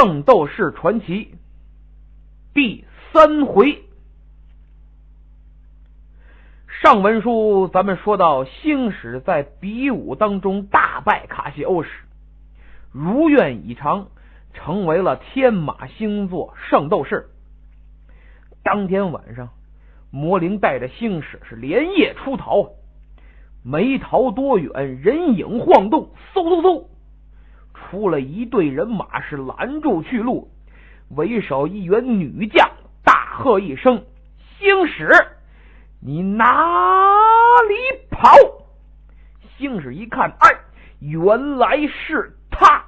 圣斗士传奇第三回。上文书咱们说到，星矢在比武当中大败卡西欧时，如愿以偿，成为了天马星座圣斗士。当天晚上，魔灵带着星矢是连夜出逃，没逃多远，人影晃动，嗖嗖嗖。出了一队人马，是拦住去路。为首一员女将大喝一声：“星矢，你哪里跑？”星矢一看，哎，原来是他。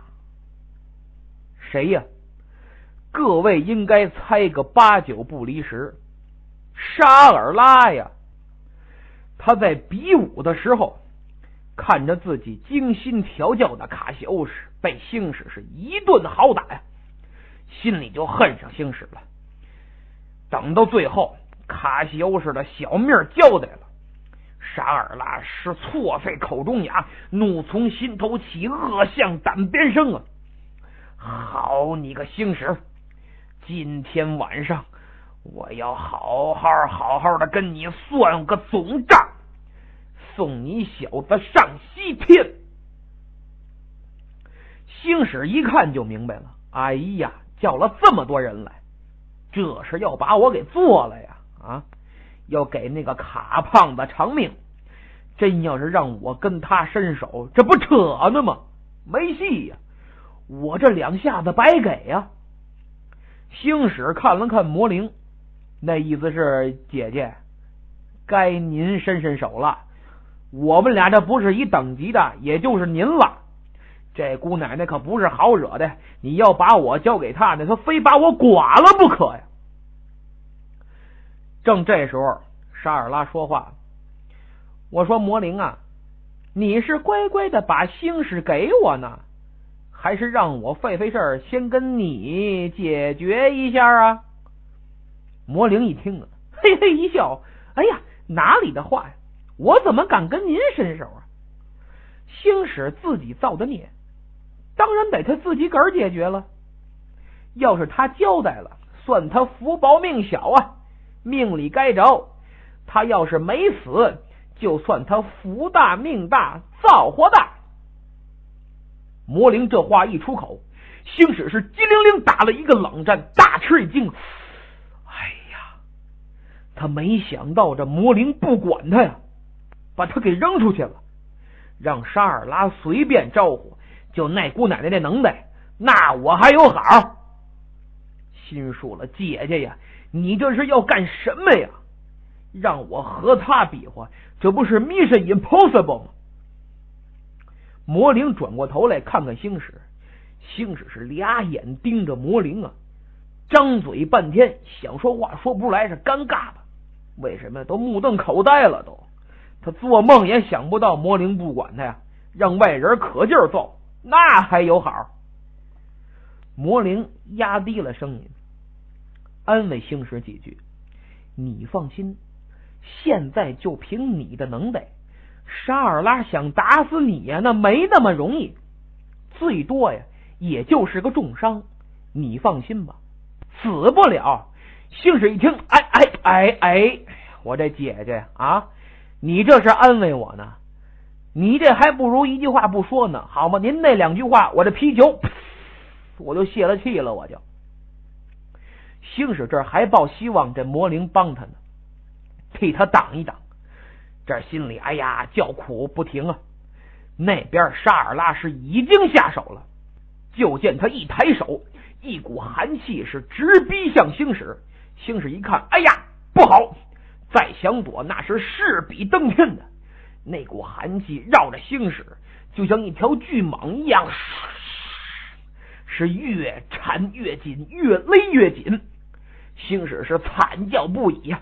谁呀？各位应该猜个八九不离十。沙尔拉呀！他在比武的时候，看着自己精心调教的卡西欧时。被星矢是一顿好打呀，心里就恨上星矢了。等到最后，卡西欧斯的小命交代了，沙尔拉是错废口中牙，怒从心头起，恶向胆边生啊！好你个星矢，今天晚上我要好好好好的跟你算个总账，送你小子上西天！星矢一看就明白了，哎呀，叫了这么多人来，这是要把我给做了呀！啊，要给那个卡胖子偿命。真要是让我跟他伸手，这不扯呢吗？没戏呀！我这两下子白给呀！星矢看了看魔灵，那意思是姐姐，该您伸伸手了。我们俩这不是一等级的，也就是您了。这姑奶奶可不是好惹的，你要把我交给她呢，她非把我剐了不可呀！正这时候，沙尔拉说话：“我说魔灵啊，你是乖乖的把星矢给我呢，还是让我费费事儿先跟你解决一下啊？”魔灵一听啊，嘿嘿一笑：“哎呀，哪里的话呀！我怎么敢跟您伸手啊？星矢自己造的孽。”当然得他自己个儿解决了。要是他交代了，算他福薄命小啊，命里该着。他要是没死，就算他福大命大，造化大。魔灵这话一出口，星矢是机灵灵打了一个冷战，大吃一惊。哎呀，他没想到这魔灵不管他呀，把他给扔出去了，让沙尔拉随便招呼。就那姑奶奶那能耐，那我还有好。心说了，姐姐呀，你这是要干什么呀？让我和他比划，这不是 mission impossible 吗？魔灵转过头来看看星矢，星矢是俩眼盯着魔灵啊，张嘴半天想说话说不出来，是尴尬的。为什么都目瞪口呆了？都他做梦也想不到魔灵不管他呀，让外人可劲儿揍。那还有好？魔灵压低了声音，安慰星矢几句：“你放心，现在就凭你的能耐，沙尔拉想打死你呀，那没那么容易，最多呀，也就是个重伤。你放心吧，死不了。”星矢一听，哎哎哎哎，我这姐姐啊，你这是安慰我呢？你这还不如一句话不说呢，好吗？您那两句话，我这皮球我就泄了气了。我就星矢这还抱希望，这魔灵帮他呢，替他挡一挡。这心里哎呀叫苦不停啊。那边沙尔拉是已经下手了，就见他一抬手，一股寒气是直逼向星矢。星矢一看，哎呀，不好！再想躲，那是势比登天的。那股寒气绕着星矢，就像一条巨蟒一样，是越缠越紧，越勒越紧。星矢是惨叫不已呀！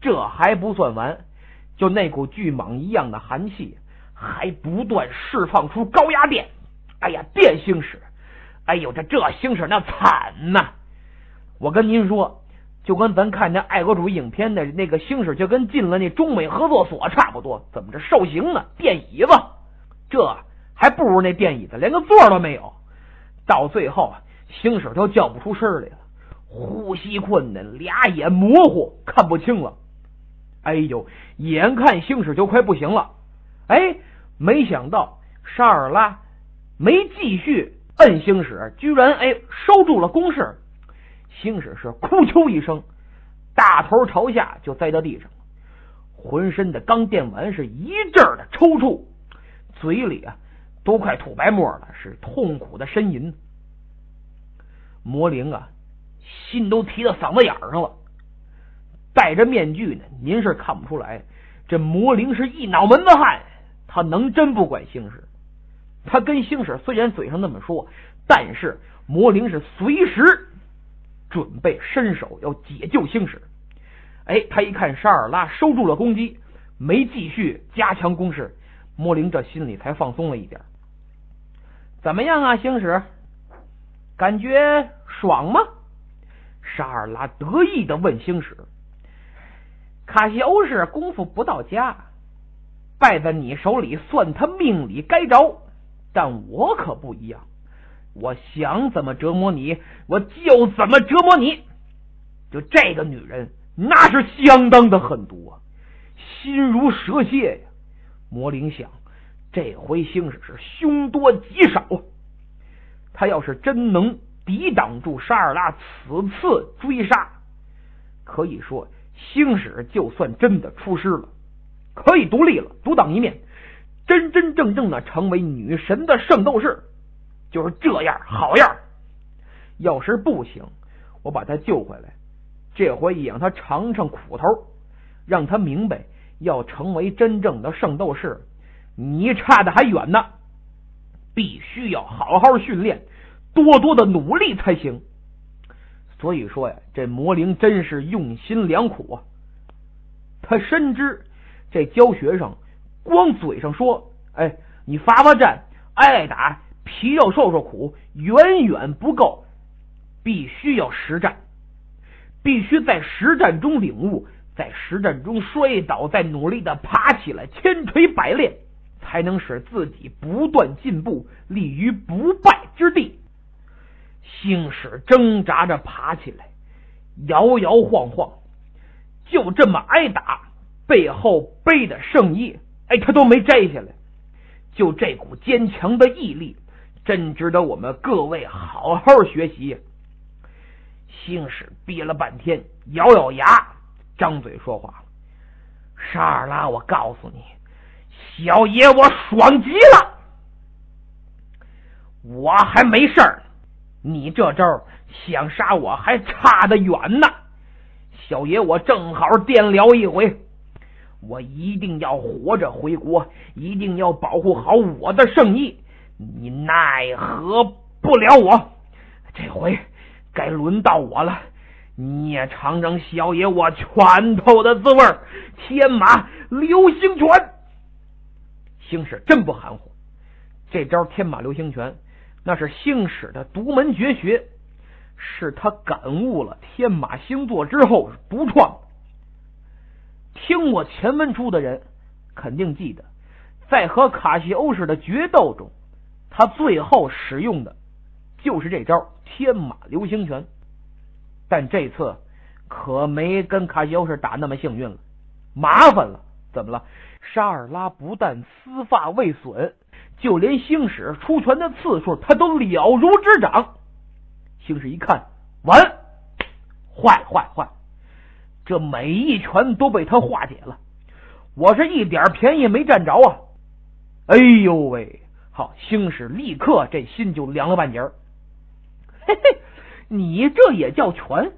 这还不算完，就那股巨蟒一样的寒气，还不断释放出高压电。哎呀，电星矢！哎呦，这这星矢那惨呐！我跟您说。就跟咱看那爱国主义影片的那个星矢，就跟进了那中美合作所差不多。怎么着受刑呢？电椅子，这还不如那电椅子连个座都没有。到最后，星矢都叫不出声来了，呼吸困难，俩眼模糊，看不清了。哎呦，眼看星矢就快不行了，哎，没想到沙尔拉没继续摁星矢，居然哎收住了攻势。星矢是哭求一声，大头朝下就栽到地上，浑身的钢电完是一阵的抽搐，嘴里啊都快吐白沫了，是痛苦的呻吟。魔灵啊，心都提到嗓子眼上了。戴着面具呢，您是看不出来。这魔灵是一脑门子汗，他能真不管星矢？他跟星矢虽然嘴上那么说，但是魔灵是随时准备伸手要解救星矢。哎，他一看沙尔拉收住了攻击，没继续加强攻势，魔灵这心里才放松了一点。怎么样啊，星矢？感觉爽吗？沙尔拉得意的问星矢。卡西欧是功夫不到家，败在你手里算他命里该着。但我可不一样，我想怎么折磨你，我就怎么折磨你。就这个女人，那是相当的狠毒啊，心如蛇蝎呀。魔灵想，这回星矢是凶多吉少。他要是真能抵挡住沙尔拉此次追杀，可以说。星矢就算真的出师了，可以独立了，独当一面，真真正正的成为女神的圣斗士，就是这样好样。要是不行，我把他救回来，这回也让他尝尝苦头，让他明白要成为真正的圣斗士，你差的还远呢，必须要好好训练，多多的努力才行。所以说呀，这魔灵真是用心良苦啊！他深知这教学生光嘴上说“哎，你发发战，挨挨打，皮肉受受苦”远远不够，必须要实战，必须在实战中领悟，在实战中摔倒，再努力的爬起来，千锤百炼，才能使自己不断进步，立于不败之地。星矢挣扎着爬起来，摇摇晃晃，就这么挨打，背后背的圣衣，哎，他都没摘下来。就这股坚强的毅力，真值得我们各位好好学习。星矢憋了半天，咬咬牙，张嘴说话：“沙尔拉，我告诉你，小爷我爽极了，我还没事儿。”你这招想杀我还差得远呢，小爷我正好电疗一回，我一定要活着回国，一定要保护好我的圣意。你奈何不了我，这回该轮到我了，你也尝尝小爷我拳头的滋味天马流星拳，星矢真不含糊，这招天马流星拳。那是星矢的独门绝学，是他感悟了天马星座之后独创。听过前文书的人肯定记得，在和卡西欧式的决斗中，他最后使用的就是这招天马流星拳。但这次可没跟卡西欧是打那么幸运了，麻烦了。怎么了？沙尔拉不但丝发未损。就连星矢出拳的次数，他都了如指掌。星矢一看，完，坏坏坏！这每一拳都被他化解了，我是一点便宜没占着啊！哎呦喂，好，星矢立刻这心就凉了半截儿。嘿嘿，你这也叫拳？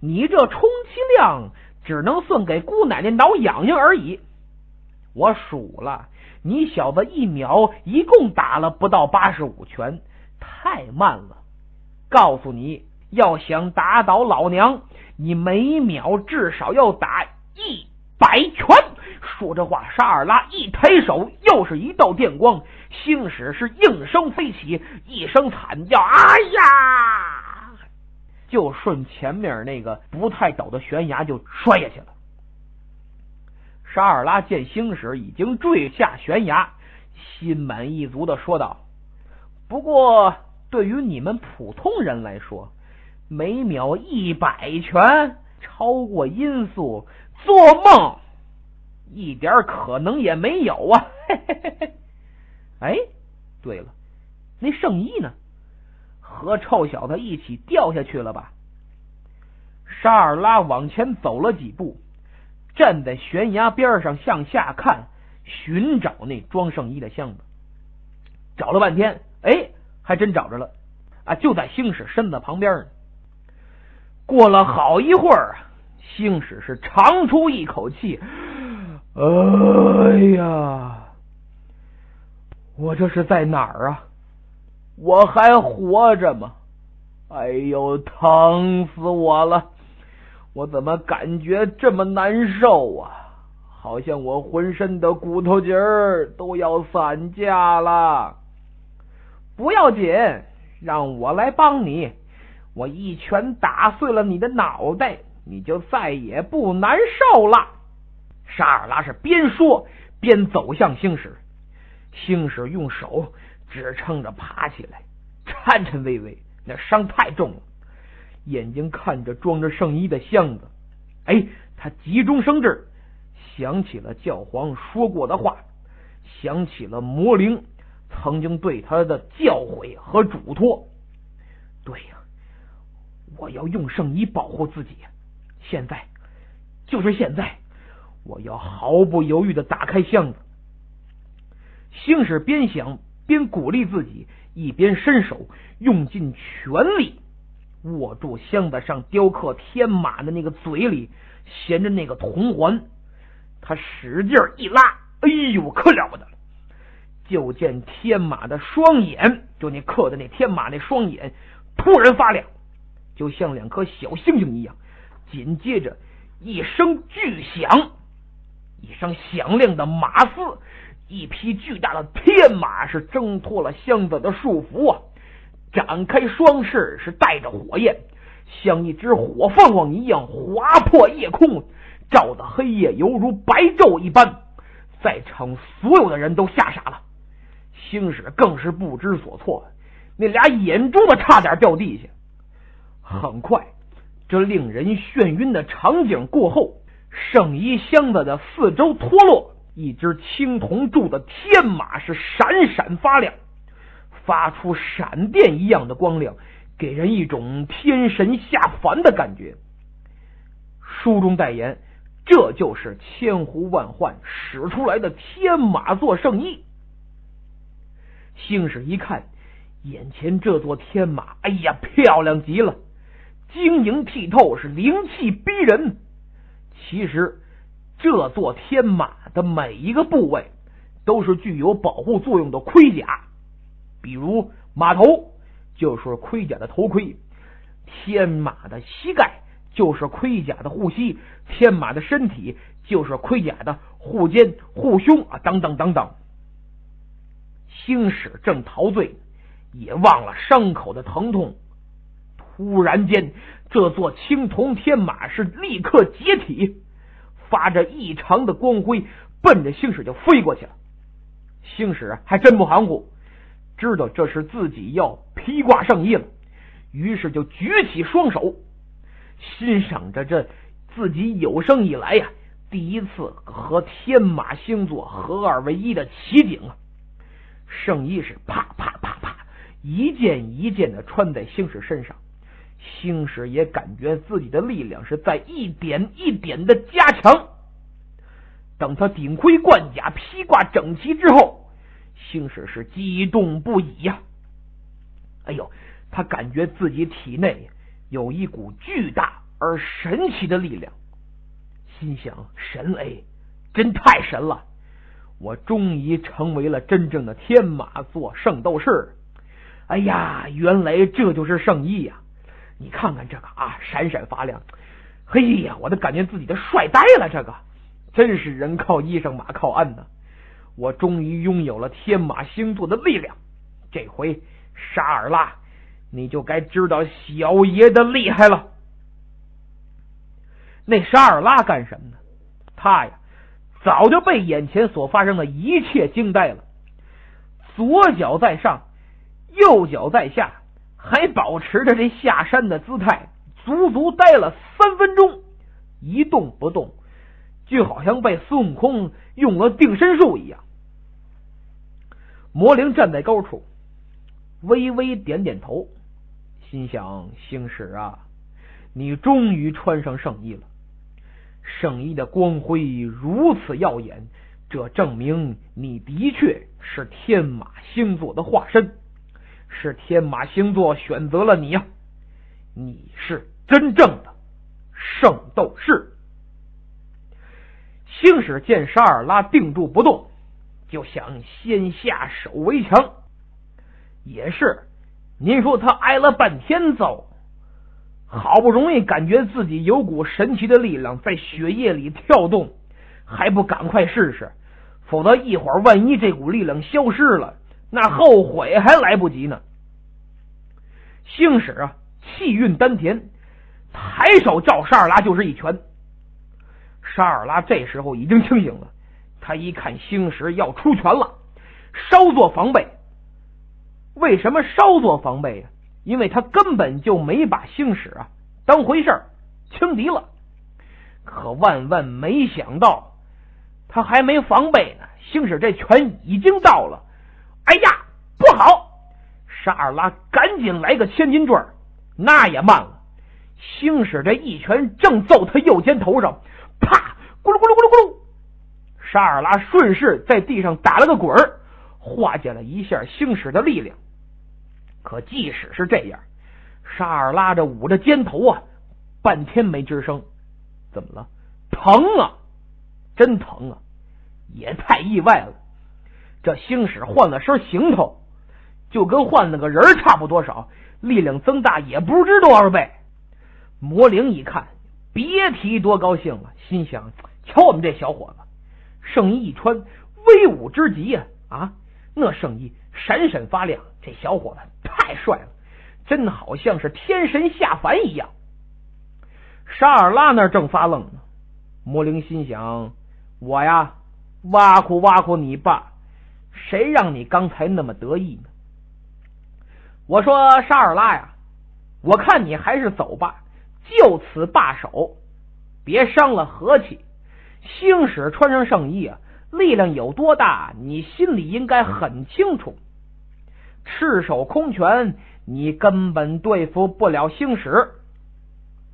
你这充其量只能算给姑奶奶挠痒痒而已。我数了。你小子一秒一共打了不到八十五拳，太慢了。告诉你要想打倒老娘，你每秒至少要打一百拳。说这话，沙尔拉一抬手，又是一道电光，星矢是应声飞起，一声惨叫：“哎呀！”就顺前面那个不太陡的悬崖就摔下去了。沙尔拉见星矢已经坠下悬崖，心满意足的说道：“不过对于你们普通人来说，每秒一百拳，超过音速，做梦一点可能也没有啊！哎，对了，那圣衣呢？和臭小子一起掉下去了吧？沙尔拉往前走了几步，站在悬崖边上向下看，寻找那装圣衣的箱子。找了半天，哎，还真找着了啊！就在星矢身子旁边呢。过了好一会儿，星矢是长出一口气：“哎呀，我这是在哪儿啊？我还活着吗？哎呦，疼死我了！”我怎么感觉这么难受啊？好像我浑身的骨头节儿都要散架了。不要紧，让我来帮你。我一拳打碎了你的脑袋，你就再也不难受了。沙尔拉是边说边走向星矢，星矢用手支撑着爬起来，颤颤巍巍，那伤太重了。眼睛看着装着圣衣的箱子，哎，他急中生智，想起了教皇说过的话，想起了魔灵曾经对他的教诲和嘱托。对呀，我要用圣衣保护自己。现在，就是现在，我要毫不犹豫的打开箱子。星矢边想边鼓励自己，一边伸手用尽全力。握住箱子上雕刻天马的那个嘴里衔着那个铜环，他使劲一拉，哎呦，可了不得了！就见天马的双眼，就那刻的那天马那双眼突然发亮，就像两颗小星星一样。紧接着一声巨响，一声响亮的马嘶，一匹巨大的天马是挣脱了箱子的束缚啊！展开双翅，是带着火焰，像一只火凤凰一样划破夜空，照的黑夜犹如白昼一般。在场所有的人都吓傻了，星矢更是不知所措，那俩眼珠子差点掉地下。很快，这令人眩晕的场景过后，圣衣箱子的四周脱落，一只青铜铸的天马是闪闪发亮。发出闪电一样的光亮，给人一种天神下凡的感觉。书中代言，这就是千呼万唤使出来的天马座圣衣。星矢一看，眼前这座天马，哎呀，漂亮极了，晶莹剔透，是灵气逼人。其实，这座天马的每一个部位都是具有保护作用的盔甲。比如马头就是盔甲的头盔，天马的膝盖就是盔甲的护膝，天马的身体就是盔甲的护肩、护胸啊，等等等等。星矢正陶醉，也忘了伤口的疼痛。突然间，这座青铜天马是立刻解体，发着异常的光辉，奔着星矢就飞过去了。星矢还真不含糊。知道这是自己要披挂圣衣了，于是就举起双手，欣赏着这自己有生以来呀第一次和天马星座合二为一的奇景啊！圣衣是啪啪啪啪一件一件的穿在星矢身上，星矢也感觉自己的力量是在一点一点的加强。等他顶盔贯甲、披挂整齐之后。星矢是激动不已呀！哎呦，他感觉自己体内有一股巨大而神奇的力量，心想：神 A 真太神了！我终于成为了真正的天马座圣斗士！哎呀，原来这就是圣衣呀！你看看这个啊，闪闪发亮！嘿呀，我都感觉自己都帅呆了！这个真是人靠衣裳，马靠鞍呢。我终于拥有了天马星座的力量，这回沙尔拉，你就该知道小爷的厉害了。那沙尔拉干什么呢？他呀，早就被眼前所发生的一切惊呆了。左脚在上，右脚在下，还保持着这下山的姿态，足足待了三分钟，一动不动，就好像被孙悟空用了定身术一样。魔灵站在高处，微微点点头，心想：星矢啊，你终于穿上圣衣了。圣衣的光辉如此耀眼，这证明你的确是天马星座的化身，是天马星座选择了你呀！你是真正的圣斗士。星矢见沙尔拉定住不动，就想先下手为强。也是，您说他挨了半天揍。好不容易感觉自己有股神奇的力量在血液里跳动，还不赶快试试？否则一会儿万一这股力量消失了，那后悔还来不及呢。星矢啊，气运丹田，抬手照沙尔拉就是一拳。沙尔拉这时候已经清醒了，他一看星矢要出拳了，稍作防备。为什么稍作防备呀？因为他根本就没把星矢啊当回事儿，轻敌了。可万万没想到，他还没防备呢，星矢这拳已经到了。哎呀，不好！沙尔拉赶紧来个千斤坠，那也慢了。星矢这一拳正揍他右肩头上，啪！咕噜咕噜咕噜咕噜！沙尔拉顺势在地上打了个滚儿，化解了一下星矢的力量。可即使是这样，沙尔拉着捂着肩头啊，半天没吱声。怎么了？疼啊！真疼啊！也太意外了。这星矢换了身行头，就跟换了个人差不多少，力量增大也不知多少倍。魔灵一看，别提多高兴了，心想：瞧我们这小伙子，圣衣一穿，威武之极呀！啊，那圣衣闪闪发亮，这小伙子。太帅了，真好像是天神下凡一样。沙尔拉那正发愣呢，魔灵心想：我呀，挖苦挖苦你爸，谁让你刚才那么得意呢？我说沙尔拉呀，我看你还是走吧，就此罢手，别伤了和气。星矢穿上圣衣啊，力量有多大，你心里应该很清楚。赤手空拳，你根本对付不了星矢。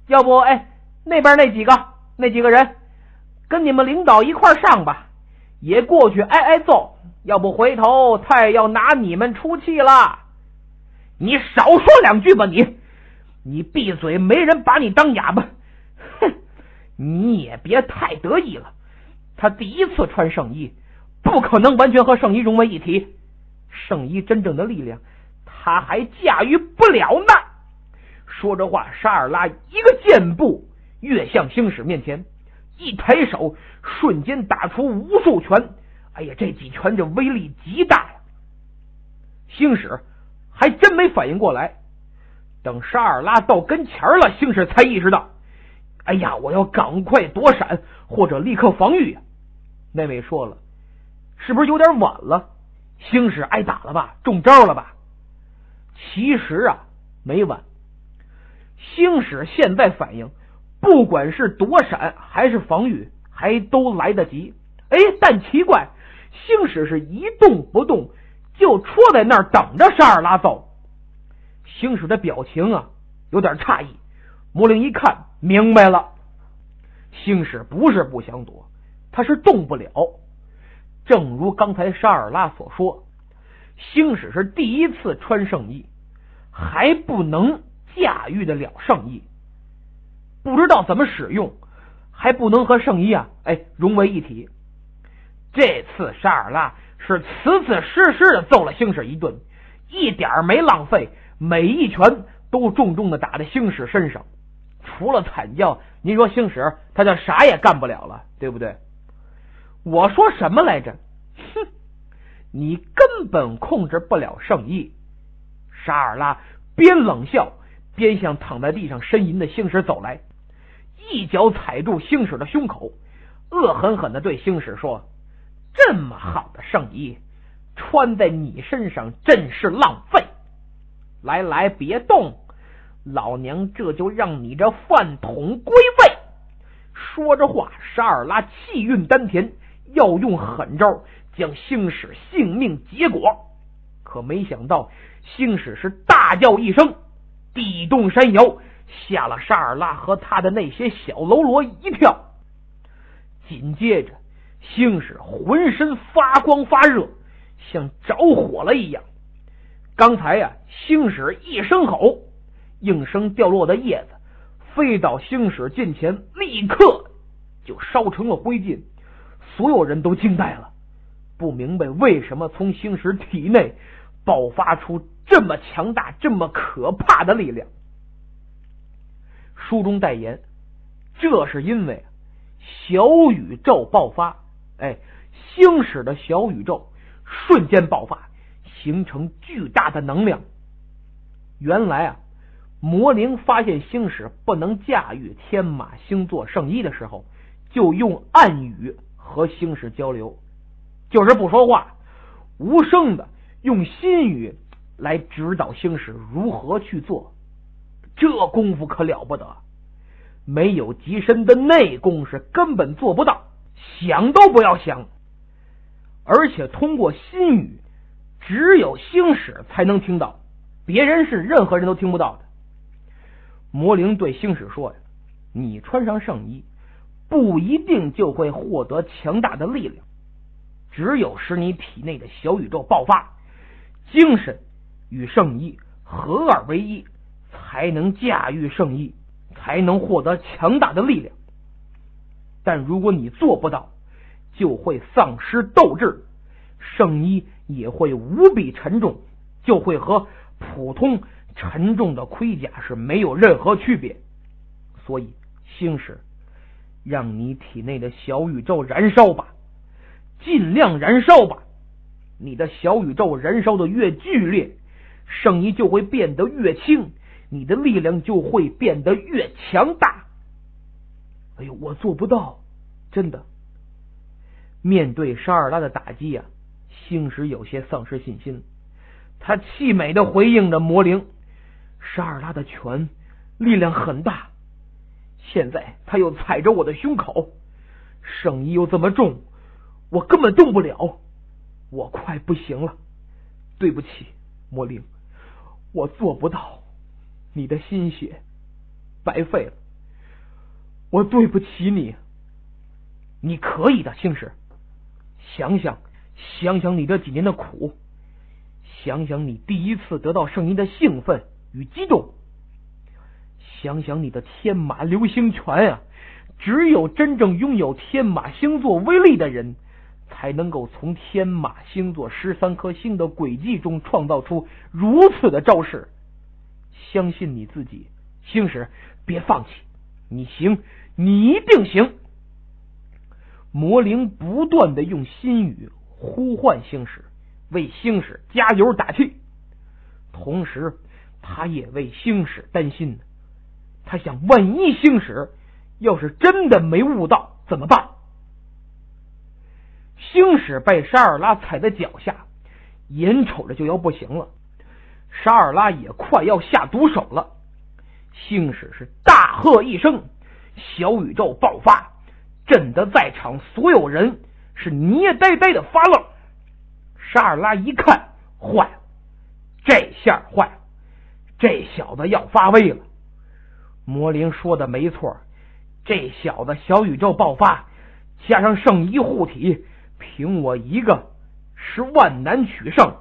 要不，哎，那边那几个，那几个人，跟你们领导一块上吧，也过去挨挨揍。要不，回头他也要拿你们出气了。你少说两句吧，你，你闭嘴，没人把你当哑巴。哼，你也别太得意了。他第一次穿圣衣，不可能完全和圣衣融为一体。圣衣真正的力量，他还驾驭不了呢。说着话，沙尔拉一个箭步跃向星矢面前，一抬手，瞬间打出无数拳。哎呀，这几拳这威力极大呀！星矢还真没反应过来。等沙尔拉到跟前了，星矢才意识到：哎呀，我要赶快躲闪，或者立刻防御呀！那位说了，是不是有点晚了？星矢挨打了吧？中招了吧？其实啊，没晚。星矢现在反应，不管是躲闪还是防御，还都来得及。哎，但奇怪，星矢是一动不动，就戳在那儿等着沙尔拉走。星矢的表情啊，有点诧异。魔灵一看，明白了，星矢不是不想躲，他是动不了。正如刚才沙尔拉所说，星矢是第一次穿圣衣，还不能驾驭得了圣衣，不知道怎么使用，还不能和圣衣啊，哎融为一体。这次沙尔拉是此此实实的揍了星矢一顿，一点没浪费，每一拳都重重的打在星矢身上，除了惨叫，您说星矢他就啥也干不了了，对不对？我说什么来着？哼，你根本控制不了圣衣。沙尔拉边冷笑边向躺在地上呻吟的星矢走来，一脚踩住星矢的胸口，恶狠狠的对星矢说：“这么好的圣衣穿在你身上真是浪费。”来来，别动！老娘这就让你这饭桶归位！说着话，沙尔拉气运丹田，要用狠招将星矢性命结果。可没想到，星矢是大叫一声，地动山摇，吓了沙尔拉和他的那些小喽啰一跳。紧接着，星矢浑身发光发热，像着火了一样。刚才呀，星矢一声吼，应声掉落的叶子飞到星矢近前，立刻就烧成了灰烬。所有人都惊呆了，不明白为什么从星矢体内爆发出这么强大、这么可怕的力量。书中代言，这是因为小宇宙爆发，哎，星矢的小宇宙瞬间爆发。形成巨大的能量。原来啊，魔灵发现星矢不能驾驭天马星座圣衣的时候，就用暗语和星矢交流，就是不说话，无声的用心语来指导星矢如何去做。这功夫可了不得，没有极深的内功是根本做不到，想都不要想。而且通过心语。只有星矢才能听到，别人是任何人都听不到的。魔灵对星矢说：“呀，你穿上圣衣，不一定就会获得强大的力量。只有使你体内的小宇宙爆发，精神与圣衣合二为一，才能驾驭圣衣，才能获得强大的力量。但如果你做不到，就会丧失斗志。圣衣。”也会无比沉重，就会和普通沉重的盔甲是没有任何区别。所以，星矢，让你体内的小宇宙燃烧吧，尽量燃烧吧。你的小宇宙燃烧的越剧烈，圣衣就会变得越轻，你的力量就会变得越强大。哎呦，我做不到，真的。面对沙尔拉的打击呀。星矢有些丧失信心，他气美的回应着魔灵：“沙尔拉的拳力量很大，现在他又踩着我的胸口，圣衣又这么重，我根本动不了，我快不行了。对不起，魔灵，我做不到，你的心血白费了，我对不起你。你可以的，星矢，想想。”想想你这几年的苦，想想你第一次得到圣衣的兴奋与激动，想想你的天马流星拳啊！只有真正拥有天马星座威力的人，才能够从天马星座十三颗星的轨迹中创造出如此的招式。相信你自己，星矢，别放弃，你行，你一定行！魔灵不断的用心语。呼唤星矢，为星矢加油打气。同时，他也为星矢担心。他想，万一星矢要是真的没悟到怎么办？星矢被沙尔拉踩在脚下，眼瞅着就要不行了。沙尔拉也快要下毒手了。星矢是大喝一声，小宇宙爆发，震得在场所有人。是捏呆呆的发愣，沙尔拉一看，坏了，这下坏了，这小子要发威了。魔灵说的没错，这小子小宇宙爆发，加上圣衣护体，凭我一个是万难取胜。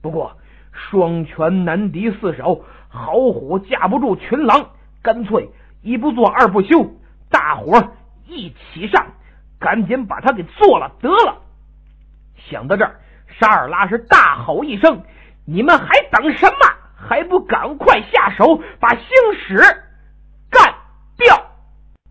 不过双拳难敌四手，好虎架不住群狼，干脆一不做二不休，大伙儿一起上。赶紧把他给做了得了！想到这儿，沙尔拉是大吼一声：“你们还等什么？还不赶快下手，把星矢